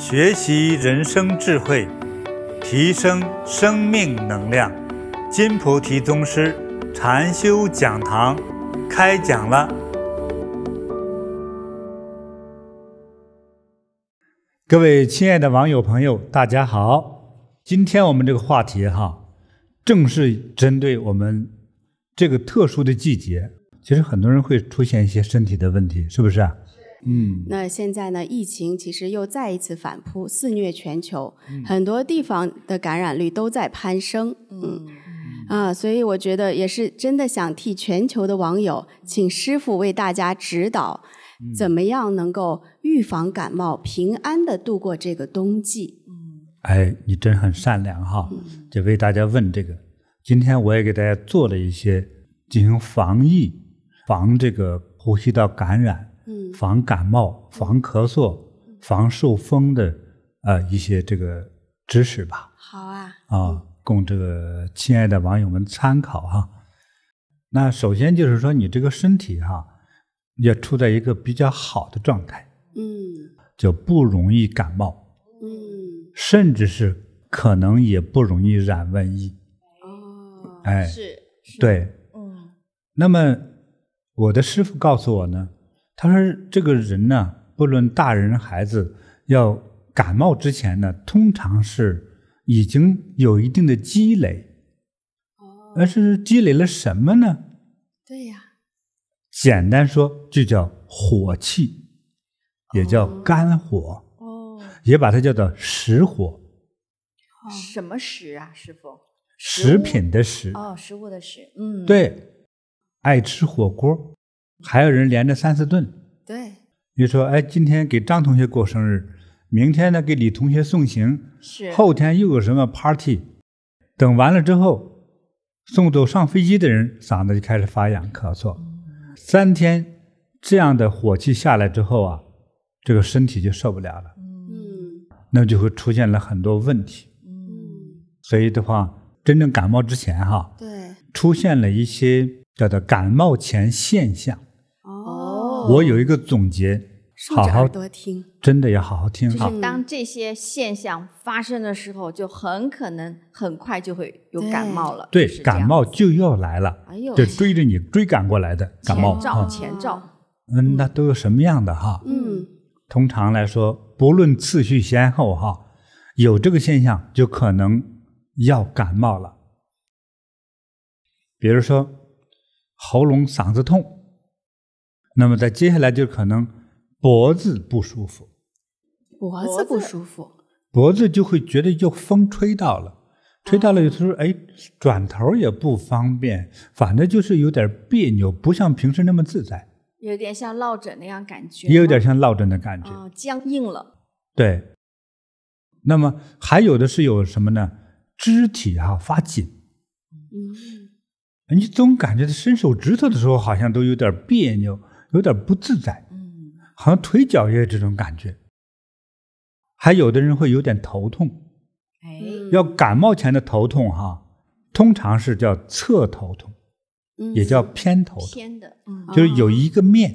学习人生智慧，提升生命能量。金菩提宗师禅修讲堂开讲了。各位亲爱的网友朋友，大家好。今天我们这个话题哈，正是针对我们这个特殊的季节。其实很多人会出现一些身体的问题，是不是？嗯，那现在呢，疫情其实又再一次反扑，肆虐全球，很多地方的感染率都在攀升。嗯，啊，所以我觉得也是真的想替全球的网友，请师傅为大家指导，怎么样能够预防感冒，平安的度过这个冬季。嗯，哎，你真很善良哈，就为大家问这个。今天我也给大家做了一些进行防疫，防这个呼吸道感染。防感冒、防咳嗽、防受风的呃一些这个知识吧。好啊。啊，供这个亲爱的网友们参考哈。那首先就是说，你这个身体哈，要处在一个比较好的状态。嗯。就不容易感冒。嗯。甚至是可能也不容易染瘟疫。哦。哎。是。对。嗯。那么我的师傅告诉我呢。他说：“这个人呢，不论大人孩子，要感冒之前呢，通常是已经有一定的积累。哦，而是积累了什么呢？对呀。简单说，就叫火气，也叫肝火。哦，也把它叫做食火。什么食啊，师傅？食品的食。哦，食物的食。嗯，对，爱吃火锅。”还有人连着三四顿，对。比如说，哎，今天给张同学过生日，明天呢给李同学送行，是。后天又有什么 party，等完了之后，送走上飞机的人嗓子就开始发痒咳嗽，嗯、三天这样的火气下来之后啊，这个身体就受不了了，嗯，那就会出现了很多问题，嗯，所以的话，真正感冒之前哈，对，出现了一些叫做感冒前现象。我有一个总结，好好多听，真的要好好听。就是当这些现象发生的时候，就很可能很快就会有感冒了。对，感冒就要来了，哎呦，就追着你追赶过来的感冒。前兆，前兆。嗯，那都有什么样的哈？嗯，通常来说，不论次序先后哈，有这个现象就可能要感冒了。比如说，喉咙、嗓子痛。那么在接下来就可能脖子不舒服，脖子不舒服，脖子就会觉得就风吹到了，吹到了有时候哎转头也不方便，反正就是有点别扭，不像平时那么自在，有点像落枕那样感觉，也有点像落枕的感觉，哦，僵硬了。对，那么还有的是有什么呢？肢体哈、啊、发紧，嗯，你总感觉伸手指头的时候好像都有点别扭。有点不自在，嗯，好像腿脚也有这种感觉。还有的人会有点头痛，哎，要感冒前的头痛哈，通常是叫侧头痛，嗯，也叫偏头痛，偏的，嗯，就是有一个面，哦，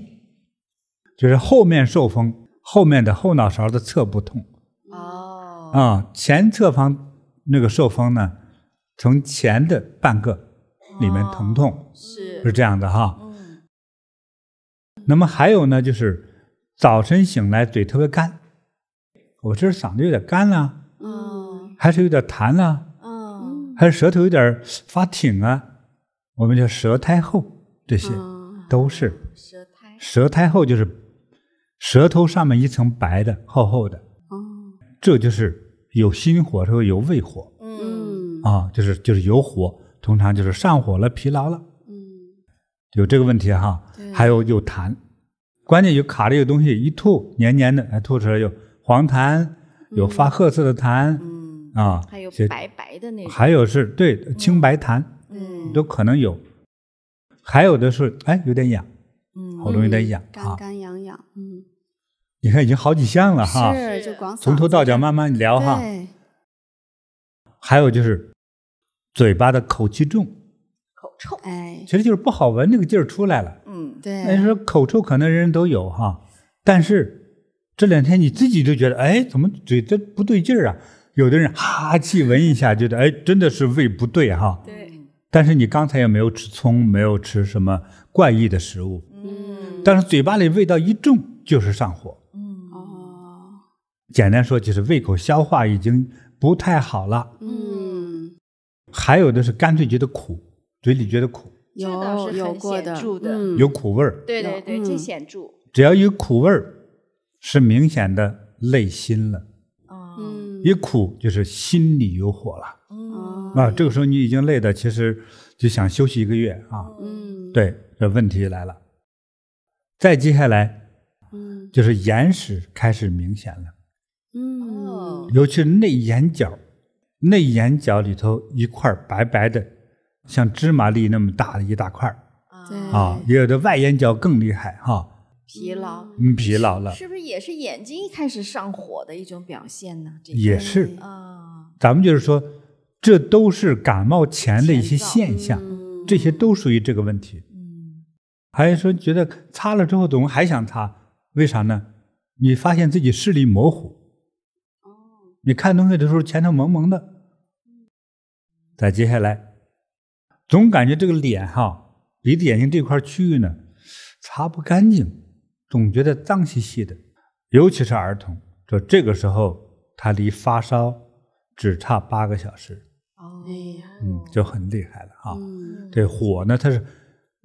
就是后面受风，后面的后脑勺的侧部痛，哦，啊，前侧方那个受风呢，从前的半个里面疼痛，哦，是。是这样的哈。那么还有呢，就是早晨醒来嘴特别干，我这嗓子有点干了，嗯，还是有点痰了，嗯，还是舌头有点发挺啊，我们叫舌苔厚，这些都是舌苔，舌苔厚就是舌头上面一层白的厚厚的，嗯，这就是有心火，或有胃火，嗯，啊，就是就是有火，通常就是上火了、疲劳了，嗯，有这个问题哈。还有有痰，关键有卡着有东西一吐黏黏的，还吐出来有黄痰，有发褐色的痰，嗯。啊，还有白白的那种，还有是对清白痰，嗯，都可能有，还有的是哎有点痒，嗯，喉咙有点痒，干干痒痒，嗯，你看已经好几项了哈，是就光从头到脚慢慢聊哈，还有就是嘴巴的口气重。臭，哎，其实就是不好闻，那个劲儿出来了。嗯，对。那你说口臭可能人人都有哈，但是这两天你自己就觉得，哎，怎么嘴这不对劲儿啊？有的人哈气闻一下，觉得哎，真的是胃不对哈。对。但是你刚才也没有吃葱，没有吃什么怪异的食物。嗯。但是嘴巴里味道一重，就是上火。嗯哦。简单说，就是胃口消化已经不太好了。嗯。还有的是干脆觉得苦，嘴里觉得苦。有有过的，嗯、有苦味儿。对对对，真显著。只要有苦味儿，是明显的累心了。嗯，一苦就是心里有火了。嗯啊，这个时候你已经累的，其实就想休息一个月啊。嗯，对，这问题来了。再接下来，嗯，就是眼屎开始明显了。嗯，尤其是内眼角，内眼角里头一块白白的。像芝麻粒那么大的一大块儿，啊，也有的外眼角更厉害哈，疲劳，嗯，疲劳了，是不是也是眼睛开始上火的一种表现呢？也是。啊，咱们就是说，这都是感冒前的一些现象，这些都属于这个问题。嗯，还有说觉得擦了之后怎么还想擦？为啥呢？你发现自己视力模糊，哦，你看东西的时候前头蒙蒙的，再接下来。总感觉这个脸哈，鼻子眼睛这块区域呢，擦不干净，总觉得脏兮兮的。尤其是儿童，说这个时候他离发烧只差八个小时。哦，哎，嗯，就很厉害了啊。嗯，这火呢，它是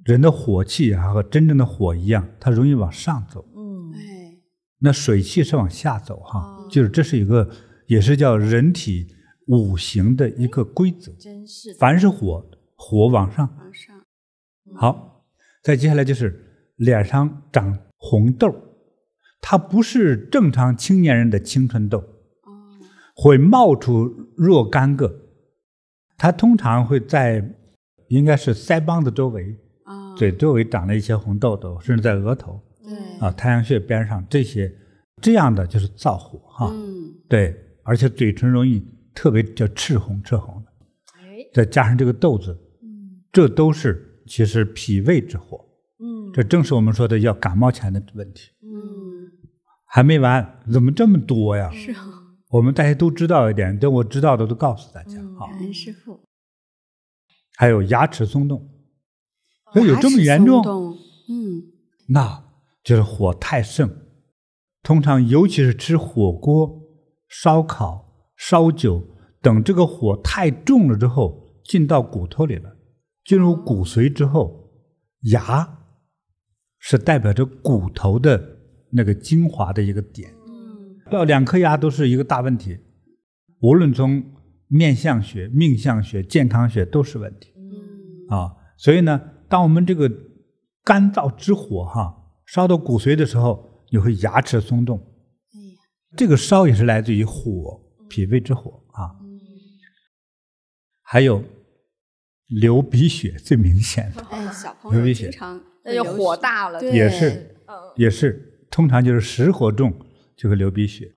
人的火气啊，和真正的火一样，它容易往上走。嗯，哎，那水气是往下走哈，就是这是一个，也是叫人体五行的一个规则。真是，凡是火。火往上，往上，好，再接下来就是脸上长红痘，它不是正常青年人的青春痘，会冒出若干个，它通常会在应该是腮帮子周围，嘴周围长了一些红痘痘，甚至在额头，对，啊，太阳穴边上这些，这样的就是燥火哈，嗯。对，而且嘴唇容易特别叫赤红赤红的，再加上这个痘子。这都是其实脾胃之火，嗯，这正是我们说的要感冒前的问题，嗯，还没完，怎么这么多呀？是啊，我们大家都知道一点，等我知道的都告诉大家啊。感恩师傅，还有牙齿松动，哎，有这么严重？嗯，那就是火太盛，通常尤其是吃火锅、烧烤、烧酒等，这个火太重了之后。进到骨头里了，进入骨髓之后，牙是代表着骨头的那个精华的一个点。嗯，到两颗牙都是一个大问题，无论从面相学、命相学、健康学都是问题。嗯，啊，所以呢，当我们这个干燥之火哈烧到骨髓的时候，你会牙齿松动。哎呀，这个烧也是来自于火，脾胃之火啊。嗯，还有。流鼻血最明显的，哎，小朋友经常那就火大了，也是，也是，通常就是实火重就会流鼻血，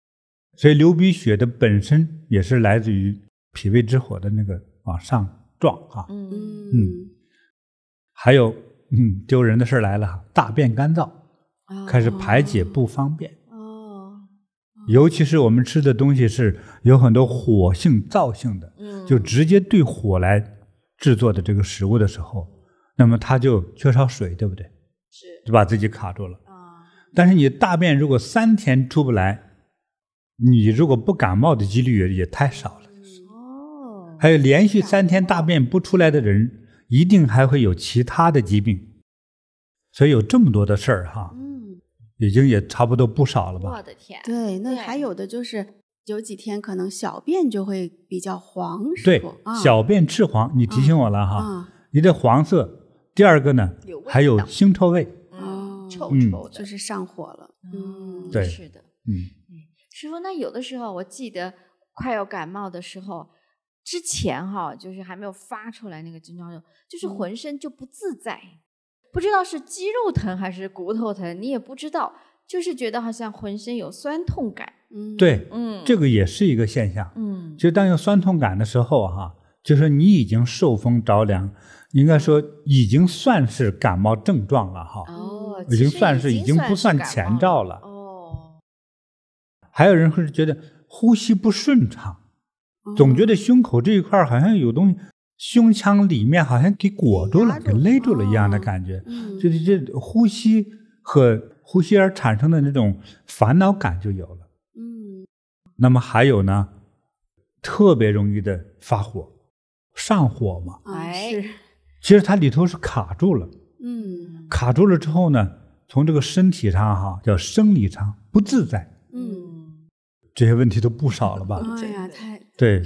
所以流鼻血的本身也是来自于脾胃之火的那个往上撞啊，嗯嗯，还有嗯丢人的事来了，大便干燥，开始排解不方便，哦，尤其是我们吃的东西是有很多火性燥性的，嗯，就直接对火来。制作的这个食物的时候，那么它就缺少水，对不对？是，就把自己卡住了。啊，但是你大便如果三天出不来，你如果不感冒的几率也也太少了。哦，还有连续三天大便不出来的人，一定还会有其他的疾病。所以有这么多的事儿哈，嗯，已经也差不多不少了吧？我的天，对，那还有的就是。有几天可能小便就会比较黄，对，小便赤黄，你提醒我了哈。你的黄色，第二个呢，还有腥臭味，哦，臭臭的，就是上火了。嗯，对，是的，嗯。师傅，那有的时候我记得快要感冒的时候，之前哈，就是还没有发出来那个症状，就是浑身就不自在，不知道是肌肉疼还是骨头疼，你也不知道。就是觉得好像浑身有酸痛感，嗯，对，嗯，这个也是一个现象，嗯，就当有酸痛感的时候哈，就是你已经受风着凉，应该说已经算是感冒症状了哈，哦，已经算是已经不算前兆了，哦，还有人会觉得呼吸不顺畅，总觉得胸口这一块好像有东西，胸腔里面好像给裹住了，给勒住了一样的感觉。就是这。呼吸和呼吸而产生的那种烦恼感就有了。嗯，那么还有呢，特别容易的发火，上火嘛。哎，是。其实它里头是卡住了。嗯，卡住了之后呢，从这个身体上哈，叫生理上不自在。嗯，这些问题都不少了吧？哎呀，太对，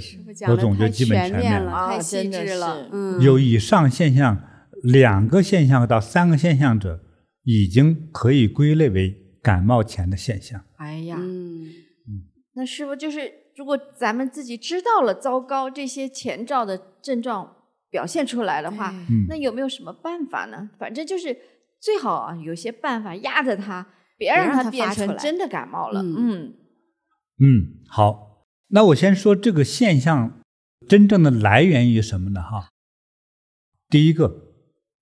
我总觉得基本全面了，太细致了。嗯，有以上现象两个现象到三个现象者，已经可以归类为感冒前的现象。哎呀，嗯嗯，那师傅就是，如果咱们自己知道了糟糕这些前兆的症状。表现出来的话，那有没有什么办法呢？反正就是最好啊，有些办法压着它，别让它变成真的感冒了。嗯嗯，好，那我先说这个现象真正的来源于什么呢？哈，第一个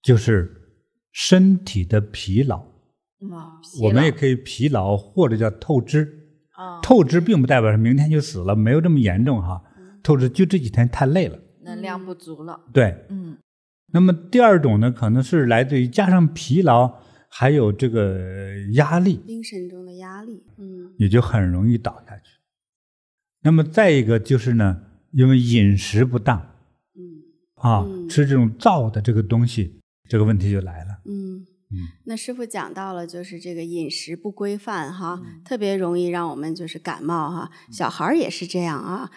就是身体的疲劳。我们也可以疲劳或者叫透支。透支并不代表是明天就死了，没有这么严重哈。透支就这几天太累了。能量不足了，对，嗯，那么第二种呢，可能是来自于加上疲劳，还有这个压力，精神中的压力，嗯，也就很容易倒下去。那么再一个就是呢，因为饮食不当，嗯，啊，嗯、吃这种燥的这个东西，这个问题就来了，嗯嗯。那师傅讲到了，就是这个饮食不规范哈，嗯、特别容易让我们就是感冒哈，小孩也是这样啊。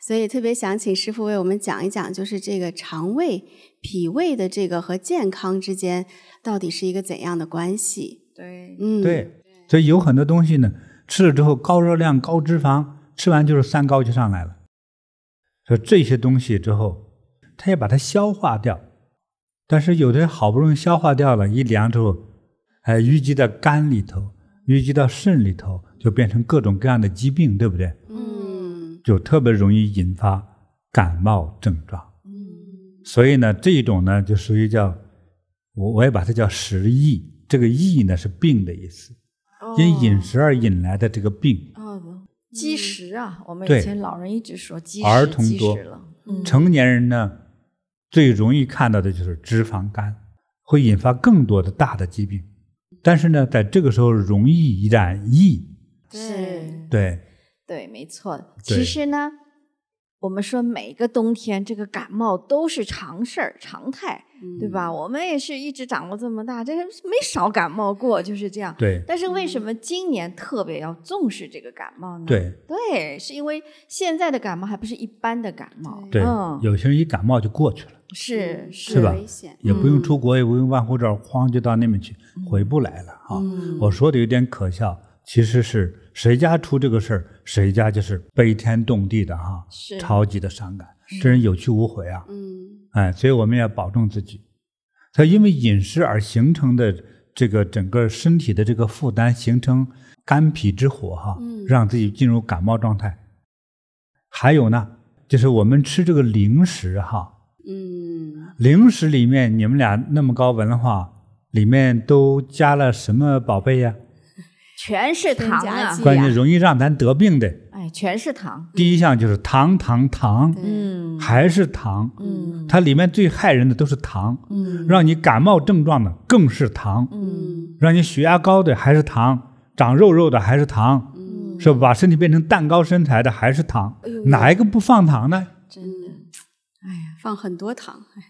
所以特别想请师傅为我们讲一讲，就是这个肠胃、脾胃的这个和健康之间到底是一个怎样的关系？对，嗯，对，所以有很多东西呢，吃了之后高热量、高脂肪，吃完就是三高就上来了。说这些东西之后，它要把它消化掉，但是有的人好不容易消化掉了，一凉之后，哎，淤积到肝里头，淤积到肾里头，就变成各种各样的疾病，对不对？就特别容易引发感冒症状，嗯，所以呢，这一种呢就属于叫我我也把它叫食疫，这个疫呢是病的意思，哦、因饮食而引来的这个病。哦，积食啊，我们以前老人一直说积食，儿童多，嗯、成年人呢最容易看到的就是脂肪肝，会引发更多的大的疾病，但是呢，在这个时候容易染疫，对对。对，没错。其实呢，对我们说每个冬天这个感冒都是常事儿、常态，嗯、对吧？我们也是一直长到这么大，这没少感冒过，就是这样。对。但是为什么今年特别要重视这个感冒呢？对。对，是因为现在的感冒还不是一般的感冒。对。嗯、有些人一感冒就过去了。是是吧？也不用出国，也不用办护照，慌就到那边去，回不来了啊。嗯、我说的有点可笑，其实是。谁家出这个事儿，谁家就是悲天动地的哈，是超级的伤感，这人有去无回啊。嗯，哎，所以我们要保重自己。他因为饮食而形成的这个整个身体的这个负担，形成肝脾之火哈，让自己进入感冒状态。还有呢，就是我们吃这个零食哈，嗯，零食里面你们俩那么高文化，里面都加了什么宝贝呀？全是糖啊！关键容易让咱得病的，哎，全是糖。第一项就是糖，糖，糖，嗯，还是糖，嗯，它里面最害人的都是糖，嗯，让你感冒症状的更是糖，嗯，让你血压高的还是糖，长肉肉的还是糖，嗯，是不把身体变成蛋糕身材的还是糖，哪一个不放糖呢？真的，哎呀，放很多糖，哎，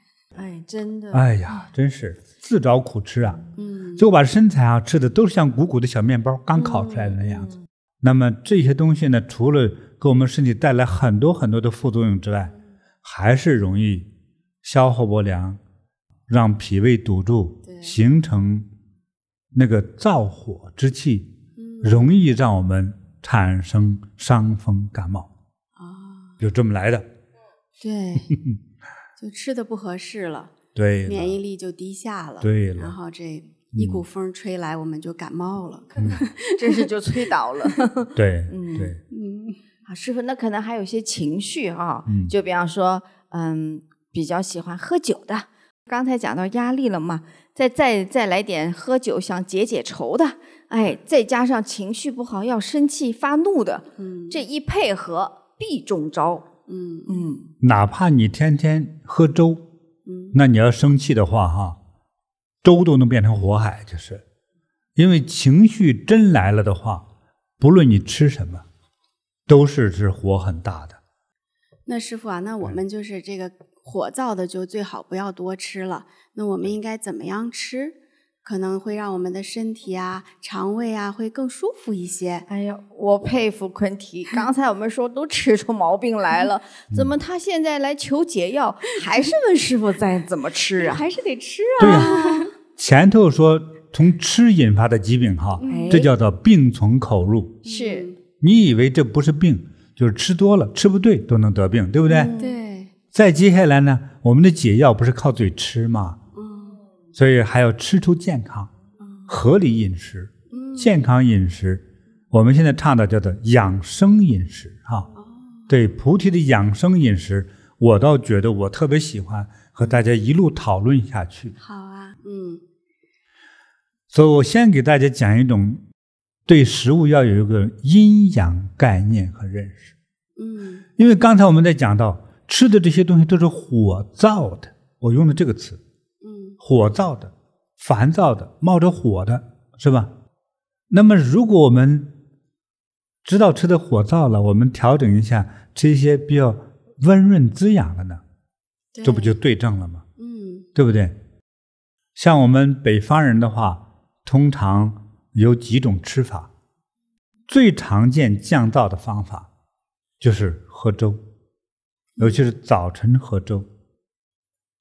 真的，哎呀，真是。自找苦吃啊！嗯，就把身材啊吃的都是像鼓鼓的小面包，刚烤出来的那样子。嗯、那么这些东西呢，除了给我们身体带来很多很多的副作用之外，还是容易消化不良，让脾胃堵住，形成那个燥火之气，嗯、容易让我们产生伤风感冒。啊，就这么来的。对，就吃的不合适了。对，免疫力就低下了。对了，然后这一股风吹来，我们就感冒了，真是就吹倒了。对，嗯，对，嗯，好，师傅，那可能还有些情绪啊，就比方说，嗯，比较喜欢喝酒的，刚才讲到压力了嘛，再再再来点喝酒想解解愁的哎，再加上情绪不好要生气发怒的，嗯这一配合必中招。嗯嗯，哪怕你天天喝粥，嗯那你要生气的话，哈，粥都能变成火海，就是因为情绪真来了的话，不论你吃什么，都是是火很大的。那师傅啊，那我们就是这个火燥的，就最好不要多吃了。那我们应该怎么样吃，可能会让我们的身体啊、肠胃啊会更舒服一些？哎呀，我佩服坤提。刚才我们说都吃出毛病来了，怎么他现在来求解药，还是问师傅再怎么吃啊？还是得吃啊对啊。呀，前头说从吃引发的疾病，哈，哎这叫做病从口入。是，你以为这不是病，就是吃多了，吃不对都能得病，对不对？对，再接下来呢，我们的解药不是靠嘴吃吗？嗯所以还要吃出健康，合理饮食，健康饮食。我们现在倡导叫做养生饮食，哈。对菩提的养生饮食，我倒觉得我特别喜欢和大家一路讨论下去。好啊，嗯所以我先给大家讲一种对食物要有一个阴阳概念和认识。嗯因为刚才我们在讲到吃的这些东西都是火造的，我用的这个词，嗯火燥的、烦躁的、冒着火的，是吧？那么如果我们知道吃的火燥了，我们调整一下，吃一些比较温润滋养的呢，这不就对症了吗？嗯对不对？像我们北方人的话，通常有几种吃法，最常见降燥的方法就是喝粥，尤其是早晨喝粥。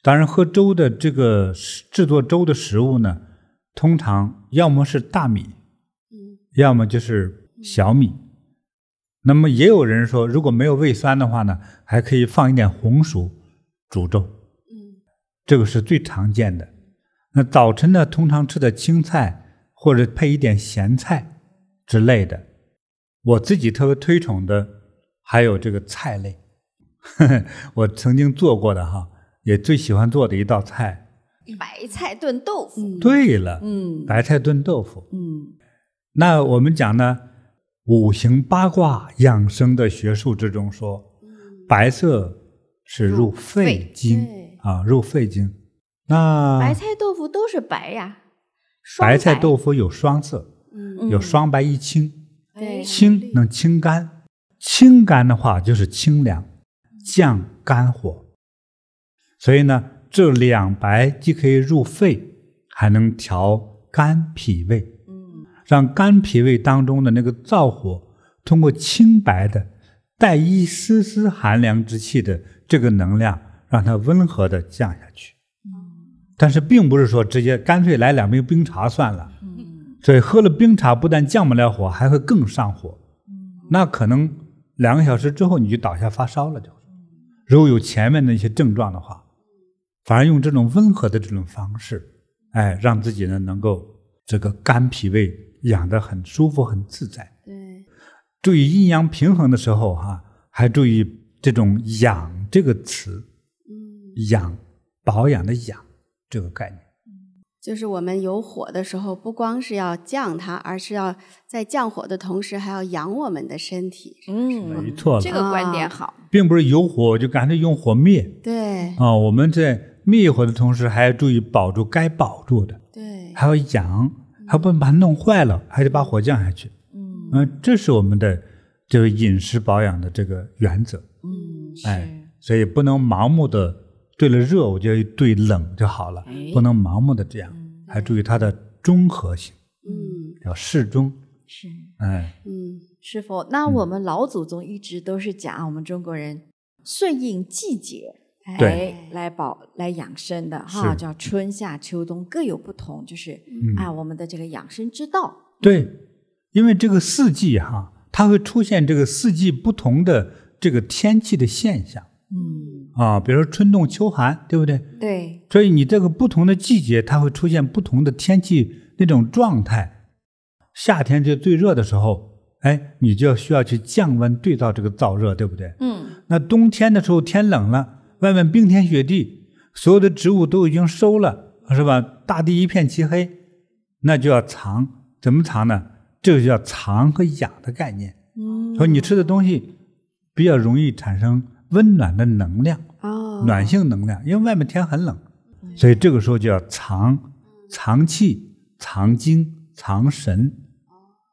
当然，喝粥的这个制作粥的食物呢，通常要么是大米，嗯要么就是小米。那么也有人说，如果没有胃酸的话呢，还可以放一点红薯煮粥。嗯这个是最常见的。那早晨呢，通常吃的青菜或者配一点咸菜之类的。我自己特别推崇的还有这个菜类，呵 呵我曾经做过的哈，也最喜欢做的一道菜。白菜炖豆腐。嗯，对了，嗯白菜炖豆腐。嗯那我们讲呢，五行八卦养生的学术之中说，白色是入肺经对啊，入肺经。那白菜豆腐都是白呀，双白菜豆腐有双色，嗯有双白一青，对清能清肝，清肝的话就是清凉，降肝火。所以呢，这两白既可以入肺，还能调肝脾胃，嗯让肝脾胃当中的那个燥火，通过清白的带一丝丝寒凉之气的这个能量，让它温和的降下去。但是并不是说直接干脆来两杯冰茶算了。嗯所以喝了冰茶不但降不了火，还会更上火。那可能两个小时之后你就倒下发烧了就。如果有前面的一些症状的话，反而用这种温和的这种方式，哎，让自己呢能够这个肝脾胃养得很舒服、很自在。对，注意阴阳平衡的时候哈、还注意这种“养”这个词，嗯，养保养的“养”这个概念。就是我们有火的时候，不光是要降它，而是要在降火的同时，还要养我们的身体。嗯没嗯，错，这个观点好。并不是有火就赶紧用火灭。对啊、我们在灭火的同时，还要注意保住该保住的，对，还要养，还不能把它弄坏了，还得把火降下去。嗯。嗯、这是我们的这个饮食保养的这个原则。嗯，哎，所以不能盲目的对了热我就对冷就好了，哎。不能盲目的这样，还注意它的中和性，嗯。要适中。是。哎，嗯师傅，那我们老祖宗一直都是讲我们中国人顺应季节，对哎，来保来养生的哈，叫春夏秋冬各有不同，就是嗯啊，我们的这个养生之道。对，因为这个四季哈，它会出现这个四季不同的这个天气的现象嗯，啊，比如说春冻秋寒，对不对？对，所以你这个不同的季节，它会出现不同的天气那种状态。夏天就最热的时候，哎，你就要需要去降温对照这个燥热，对不对？嗯那冬天的时候天冷了，外面冰天雪地，所有的植物都已经收了，是吧？大地一片漆黑，那就要藏怎么藏呢？这个就叫藏和养的概念。嗯，说你吃的东西比较容易产生温暖的能量，哦，暖性能量，因为外面天很冷，所以这个时候就要藏，藏气、藏精、藏神，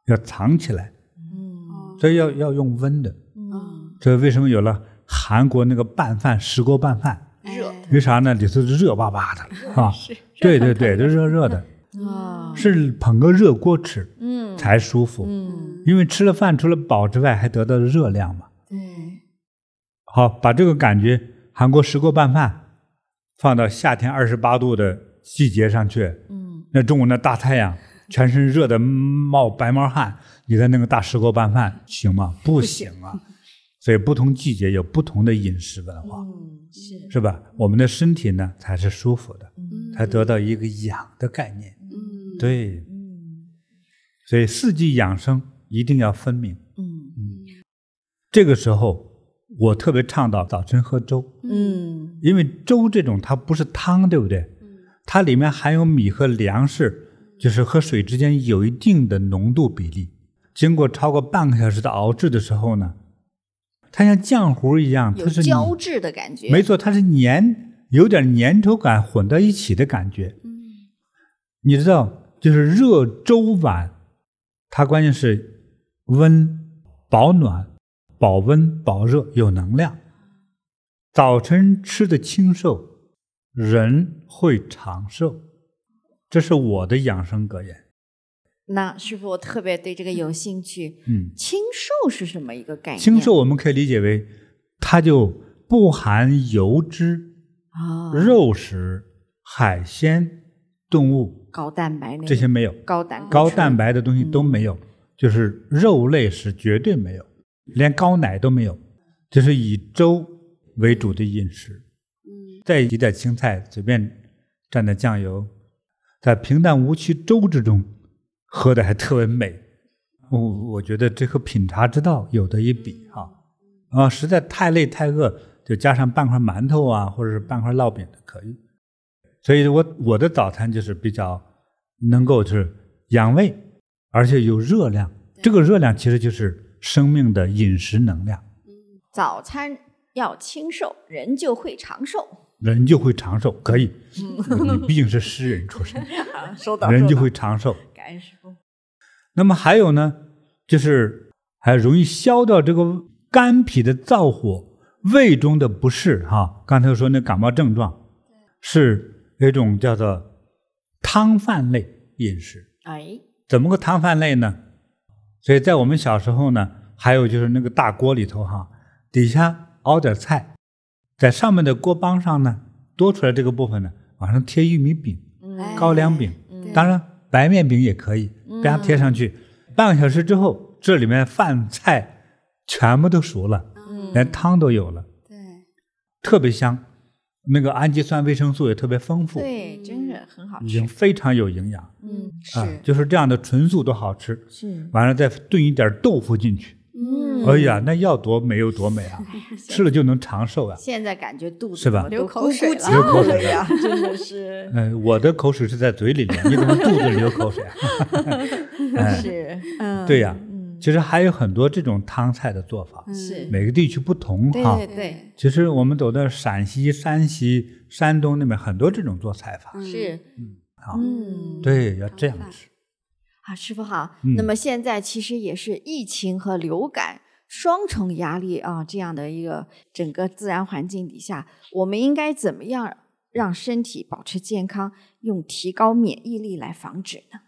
要藏起来。嗯，所以要要用温的。嗯，这为什么有了韩国那个拌饭石锅拌饭？热哎为啥呢？里头是热巴巴的啊！对对对，就热热的，啊，是捧个热锅吃，嗯才舒服。嗯因为吃了饭除了饱之外，还得到热量嘛。对，好，把这个感觉韩国石锅拌饭放到夏天二十八度的季节上去，嗯那中午那大太阳，全身热的冒白毛汗，你在那个大石锅拌饭行吗？不行啊！所以不同季节有不同的饮食文化，嗯是是吧？我们的身体呢才是舒服的，嗯才得到一个养的概念。嗯，对，嗯所以四季养生一定要分明。嗯这个时候，我特别倡导早晨喝粥，嗯因为粥这种它不是汤，对不对？它里面含有米和粮食，就是和水之间有一定的浓度比例。经过超过半个小时的熬制的时候呢，它像浆糊一样，有它是胶质的感觉，没错，它是粘，有点粘稠感混到一起的感觉。你知道，就是热粥碗，它关键是温、保暖、保温、保热，有能量。早晨吃的清瘦，人会长寿，这是我的养生格言。那师傅，我特别对这个有兴趣。嗯，清瘦是什么一个概念？清瘦我们可以理解为，它就不含油脂、啊，肉食、海鲜、动物高蛋白那这些没有。高胆固醇高蛋白的东西都没有，就是肉类是绝对没有，连高奶都没有，就是以粥为主的饮食，嗯再一点青菜，随便蘸点酱油，在平淡无奇粥之中，喝的还特别美。我我觉得这和品茶之道有的一比哈。啊，实在太累太饿，就加上半块馒头啊，或者是半块烙饼都可以。所以我我的早餐就是比较能够就是养胃，而且有热量。这个热量其实就是生命的饮食能量，早餐要清瘦，人就会长寿。人就会长寿。可以，你毕竟是诗人出身，啊，收到，人就会长寿。那么还有呢，就是还容易消掉这个肝脾的燥火、胃中的不适。哈，刚才说那感冒症状，是一种叫做汤饭类饮食。哎，怎么个汤饭类呢？所以在我们小时候呢，还有就是那个大锅里头哈，底下熬点菜，在上面的锅帮上呢，多出来这个部分呢，往上贴玉米饼、嗯高粱饼，对当然白面饼也可以，给它贴上去。半个小时之后，这里面饭菜全部都熟了，嗯连汤都有了，对，特别香。那个氨基酸、维生素也特别丰富，对，真是很好吃已经。非常有营养。嗯，啊是，就是这样的纯素都好吃。是，完了再炖一点豆腐进去，嗯。哎呀，那要多美有多美啊！吃了就能长寿啊！现在感觉肚子是吧？流口水了？流口水呀，真的是。嗯、我的口水是在嘴里面，你怎么肚子里流口水啊？哎，是，嗯，对呀、嗯。其实还有很多这种汤菜的做法，是，每个地区不同哈。对对对，其实我们走到陕西、山西、山东那边，很多这种做菜法。是，好，嗯，对，要这样吃。啊，师傅好。嗯那么现在其实也是疫情和流感双重压力啊，这样的一个整个自然环境底下，我们应该怎么样让身体保持健康，用提高免疫力来防止呢？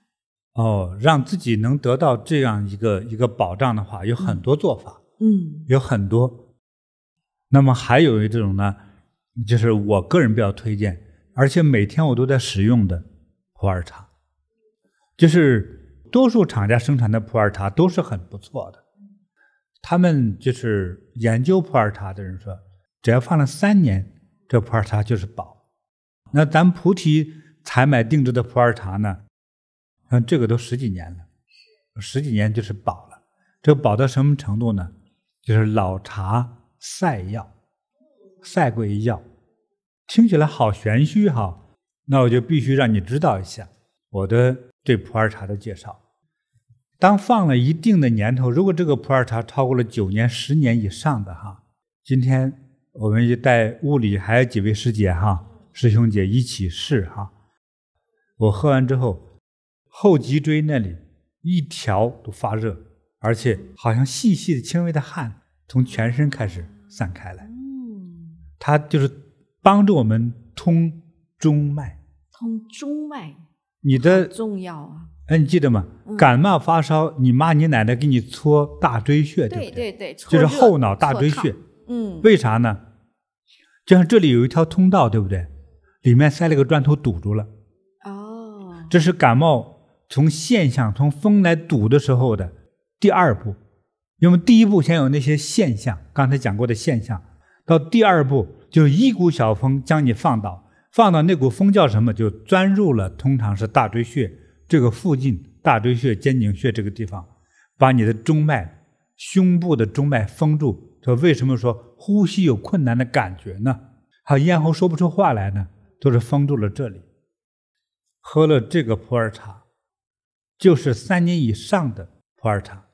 哦，让自己能得到这样一个一个保障的话，有很多做法。嗯有很多。那么还有一种呢，就是我个人比较推荐，而且每天我都在使用的普洱茶，就是多数厂家生产的普洱茶都是很不错的。他们就是研究普洱茶的人说，只要放了三年，这普洱茶就是宝。那咱菩提采买定制的普洱茶呢，嗯，这个都十几年了，十几年就是宝了。这宝到什么程度呢？就是老茶赛药，赛过一药，听起来好玄虚哈。那我就必须让你知道一下我的对普洱茶的介绍。当放了一定的年头，如果这个普洱茶超过了九年、十年以上的哈，今天我们就带屋里还有几位师姐哈、师兄姐一起试哈。我喝完之后，后脊椎那里一条都发热，而且好像细细的、轻微的汗从全身开始散开来。嗯，它就是帮助我们通中脉。通中脉，你的重要啊！哎，你记得吗？嗯、感冒发烧，你妈、你奶奶给你搓大椎穴，对不对？对对对，就是后脑大椎穴。嗯，为啥呢？就像这里有一条通道，对不对？里面塞了个砖头堵住了。哦这是感冒从现象从风来堵的时候的第二步，因为第一步先有那些现象，刚才讲过的现象，到第二步就是一股小风将你放倒，放到那股风叫什么？就钻入了，通常是大椎穴这个附近，大椎穴、肩颈穴这个地方，把你的中脉、胸部的中脉封住。说为什么说呼吸有困难的感觉呢？还有咽喉说不出话来呢？都是封住了这里。喝了这个普洱茶，就是三年以上的普洱茶。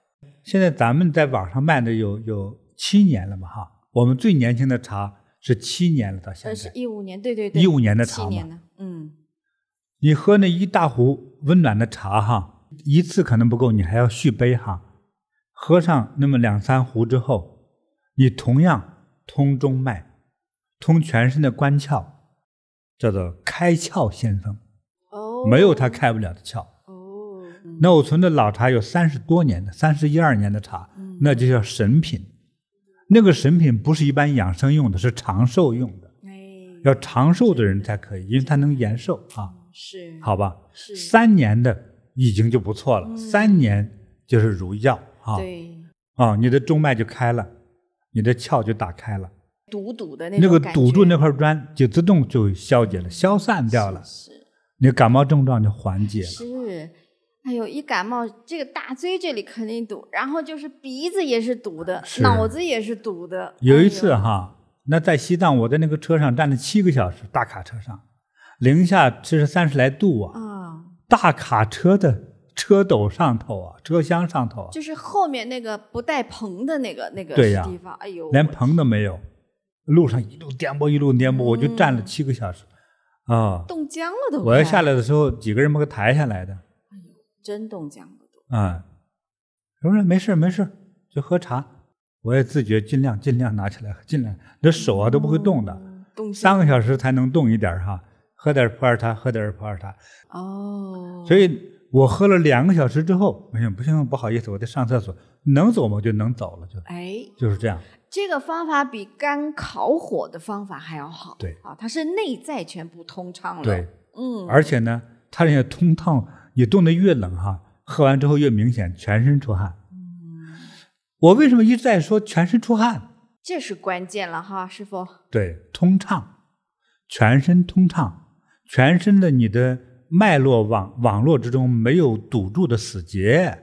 现在咱们在网上卖的有有七年了嘛哈，我们最年轻的茶是七年了，到现在是一五年，对对对，一五年的茶嘛，嗯。你喝那一大壶温暖的茶哈，一次可能不够，你还要续杯哈。喝上那么两三壶之后，你同样通中脉，通全身的关窍，叫做开窍先锋。哦没有他开不了的窍。哦，那我存的老茶有三十多年的，三十一二年的茶，那就叫神品。那个神品不是一般养生用的，是长寿用的。要长寿的人才可以，因为它能延寿啊。是，好吧。是，三年的已经就不错了，三年就是如药啊。对。啊，你的中脉就开了，你的窍就打开了。堵堵的那种那个堵住那块砖就自动就消解了，消散掉了。是。你感冒症状就缓解了。是，哎呦，一感冒，这个大椎这里肯定堵，然后就是鼻子也是堵的，脑子也是堵的。有一次哈，哎、那在西藏，我在那个车上站了七个小时，大卡车上，零下这是三十来度啊。啊。大卡车的车斗上头啊，车厢上头，就是后面那个不带棚的那个那个地方。哎呦，连棚都没有，路上一路颠簸，一路颠簸，我就站了七个小时。嗯啊，冻僵了都！我要下来的时候，几个人把我抬下来的。真冻僵了都！啊，我说没事没事，就喝茶。我也自觉尽量尽量拿起来，尽量这手啊都不会动的。冻三个小时才能动一点哈，喝点普洱茶，喝点普洱茶。哦。所以我喝了两个小时之后，不行不行，不好意思，我得上厕所。能走吗？就能走了，就哎，就是这样。这个方法比干烤火的方法还要好。对啊，它是内在全部通畅了。对，嗯，而且呢，它也通透，你冻得越冷哈，喝完之后越明显，全身出汗。嗯，我为什么一直在说全身出汗？这是关键了哈，师傅。对，通畅，全身通畅，全身的你的脉络网网络之中没有堵住的死结。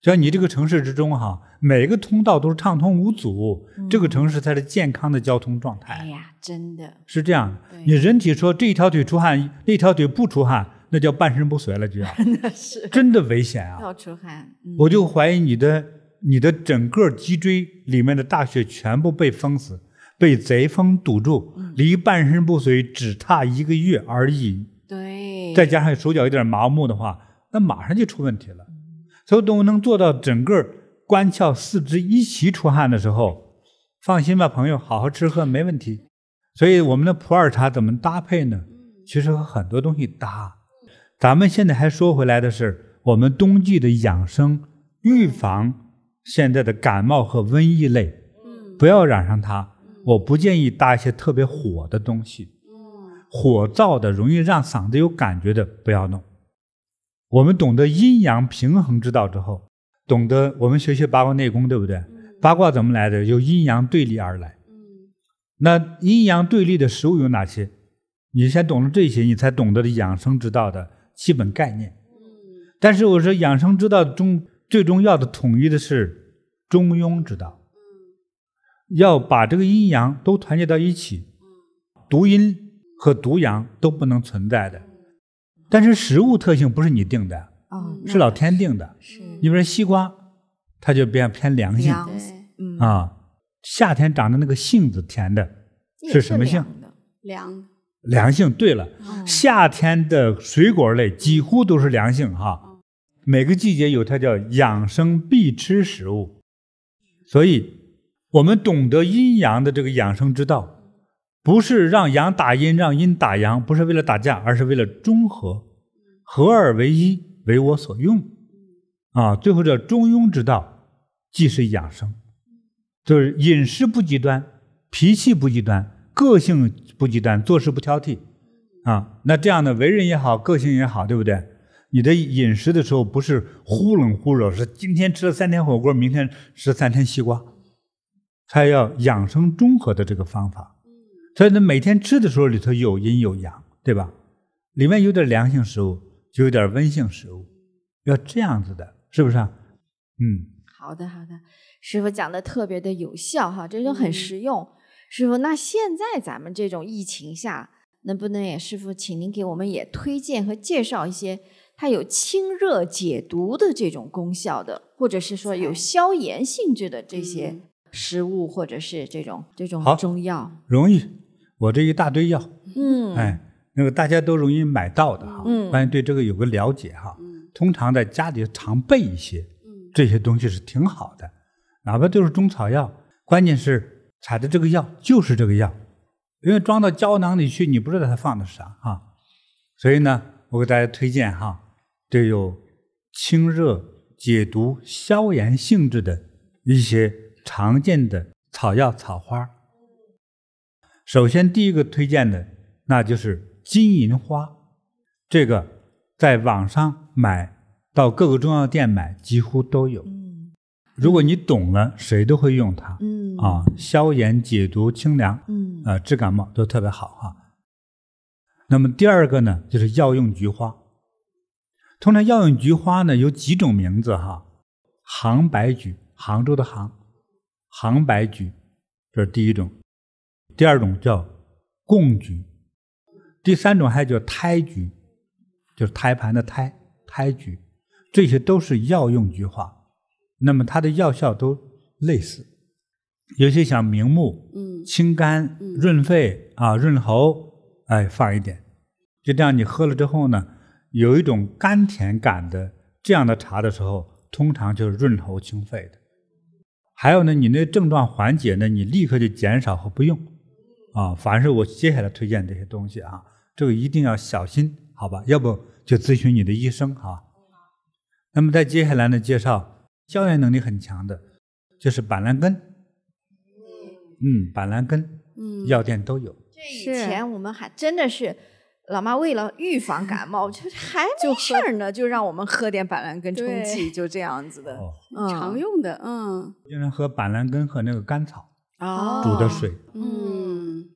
就像你这个城市之中哈，每个通道都是畅通无阻，嗯、这个城市才是健康的交通状态。哎呀，真的是这样。你人体说这一条腿出汗，那条腿不出汗，那叫半身不遂了，就要 那是真的危险啊！要出汗，嗯、我就怀疑你的你的整个脊椎里面的大穴全部被封死，被贼封堵住，嗯、离半身不遂只差一个月而已。对，再加上手脚有点麻木的话，那马上就出问题了。所以都能做到整个关窍四肢一起出汗的时候，放心吧，朋友，好好吃喝没问题。所以我们的普洱茶怎么搭配呢？其实和很多东西搭。咱们现在还说回来的是，我们冬季的养生预防现在的感冒和瘟疫类，不要染上它。我不建议搭一些特别火的东西，火燥的容易让嗓子有感觉的不要弄。我们懂得阴阳平衡之道之后，懂得我们学习八卦内功，对不对？八卦怎么来的？由阴阳对立而来。那阴阳对立的食物有哪些？你先懂了这些，你才懂得了养生之道的基本概念。但是我说养生之道中最重要的统一的是中庸之道，要把这个阴阳都团结到一起，独阴和独阳都不能存在的。但是食物特性不是你定的，哦，是老天定的。是，你比如说西瓜，它就比较偏凉性凉对，嗯啊。夏天长的那个杏子甜的，是什么性？凉。凉性。对了，哦夏天的水果类几乎都是凉性哈。每个季节有它叫养生必吃食物，所以我们懂得阴阳的这个养生之道，不是让阳打阴，让阴打阳，不是为了打架，而是为了中和，合二为一，为我所用。啊，最后这中庸之道，既是养生，就是饮食不极端，脾气不极端，个性不极端，做事不挑剔。啊，那这样的为人也好，个性也好，对不对？你的饮食的时候不是忽冷忽热，是今天吃了三天火锅，明天吃三天西瓜，它要养生中和的这个方法。所以呢，每天吃的时候里头有阴有阳，对吧？里面有点凉性食物，就有点温性食物，要这样子的，是不是啊？嗯，好的好的，师傅讲的特别的有效哈，这就很实用。嗯、师傅，那现在咱们这种疫情下，能不能也师傅，请您给我们也推荐和介绍一些？它有清热解毒的这种功效的，或者是说有消炎性质的这些食物，或者是这种这种中药，容易。我这一大堆药，嗯，哎，那个大家都容易买到的哈，嗯，关于对这个有个了解哈，嗯，通常在家里常备一些，嗯，这些东西是挺好的，哪怕就是中草药，关键是采的这个药就是这个药，因为装到胶囊里去，你不知道它放的是啥啊，所以呢，我给大家推荐哈。这有清热解毒、消炎性质的一些常见的草药草花。首先，第一个推荐的那就是金银花，这个在网上买，到各个中药店买几乎都有。如果你懂了，谁都会用它。嗯啊，消炎解毒、清凉，嗯啊，治感冒都特别好哈。那么第二个呢，就是药用菊花。通常药用菊花呢有几种名字哈，杭白菊，杭州的杭，杭白菊，这是第一种；第二种叫贡菊；第三种还叫胎菊，就是胎盘的胎，胎菊，这些都是药用菊花。那么它的药效都类似，有些像明目，嗯，清肝、润肺啊，润喉，哎，放一点，就这样你喝了之后呢。有一种甘甜感的这样的茶的时候，通常就是润喉清肺的。还有呢，你那症状缓解呢，你立刻就减少和不用啊。凡是我接下来推荐这些东西啊，这个一定要小心，好吧？要不就咨询你的医生啊。那么在接下来呢，介绍消炎能力很强的，就是板蓝根。嗯，板蓝根，嗯，药店都有。这以前我们还真的是。老妈为了预防感冒，就还 没事儿呢，就让我们喝点板蓝根冲剂，就这样子的，嗯、常用的，嗯，经常喝板蓝根和那个甘草哦煮的水，嗯。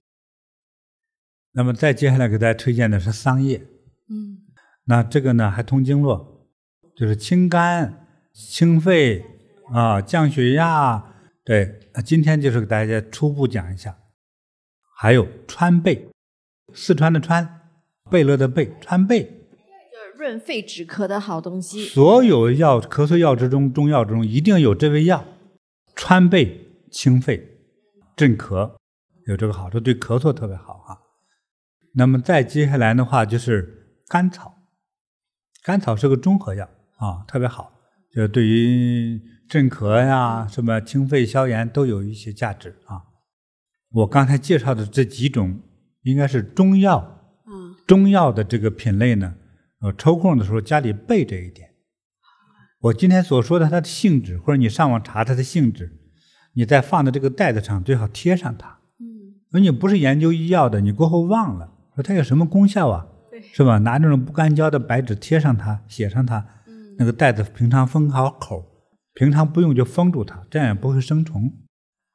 那么再接下来给大家推荐的是桑叶，嗯，那这个呢还通经络，就是清肝、清肺啊，降血压。对，今天就是给大家初步讲一下，还有川贝，四川的川。贝勒的贝，川贝就是润肺止咳的好东西。所有药咳嗽药之中，中药之中一定有这味药，川贝清肺、镇咳，有这个好处，对咳嗽特别好啊。那么再接下来的话就是甘草，甘草是个中和药啊，特别好，就对于镇咳呀、什么清肺消炎都有一些价值啊。我刚才介绍的这几种应该是中药。中药的这个品类呢，呃，抽空的时候家里备着一点。我今天所说的它的性质，或者你上网查它的性质，你再放在这个袋子上，最好贴上它。嗯。而你不是研究医药的，你过后忘了说它有什么功效啊？对。是吧？拿那种不干胶的白纸贴上它，写上它。嗯。那个袋子平常封好口，平常不用就封住它，这样也不会生虫。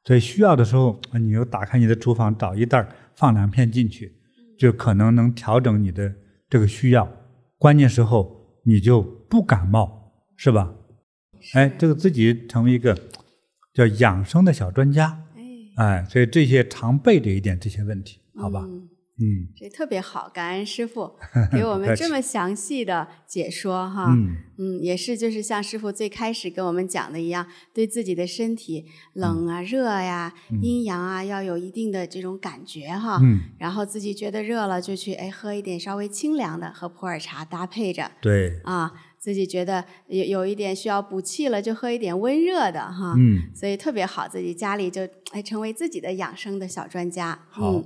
所以需要的时候，你就打开你的厨房，找一袋放两片进去。就可能能调整你的这个需要，关键时候你就不感冒，是吧？哎，这个自己成为一个叫养生的小专家，哎，所以这些常备着一点这些问题，好吧？嗯，这特别好，感恩师傅 给我们这么详细的解说哈。嗯嗯，也是就是像师傅最开始跟我们讲的一样，对自己的身体冷啊、热呀、阴阳啊，要有一定的这种感觉哈。嗯，然后自己觉得热了，就去哎喝一点稍微清凉的，和普洱茶搭配着。对。啊，自己觉得有有一点需要补气了，就喝一点温热的哈。嗯，所以特别好，自己家里就哎成为自己的养生的小专家。好。嗯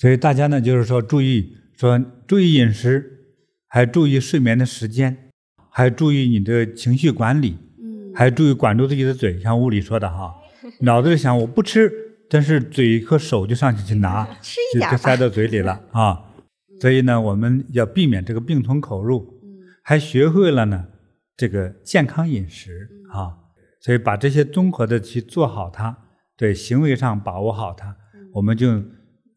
所以大家呢，就是说注意说注意饮食，还注意睡眠的时间，还注意你的情绪管理，嗯，还注意管住自己的嘴，像物理说的哈，脑子里想我不吃，但是嘴和手就上去去拿，吃一点就塞到嘴里了 啊。所以呢，我们要避免这个病从口入，还学会了呢这个健康饮食啊。所以把这些综合的去做好它，对行为上把握好它，我们就。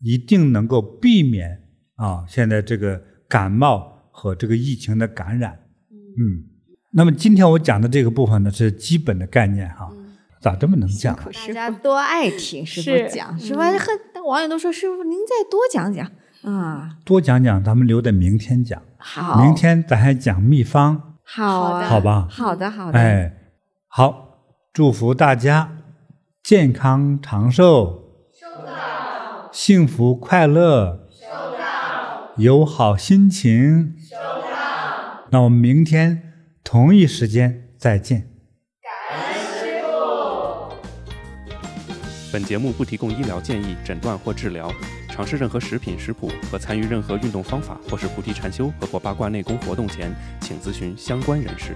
一定能够避免啊，现在这个感冒和这个疫情的感染。嗯，那么今天我讲的这个部分呢，是基本的概念哈。咋这么能讲？大家多爱听师傅讲，是吧？很网友都说师傅您再多讲讲啊，多讲讲，咱们留在明天讲。好，明天咱还讲秘方。好的，好吧。好的，好的。哎，好，祝福大家健康长寿。幸福快乐，收到；有好心情，收到。那我们明天同一时间再见。感恩师父。本节目不提供医疗建议、诊断或治疗。尝试任何食品食谱和参与任何运动方法，或是菩提禅修和或八卦内功活动前，请咨询相关人士。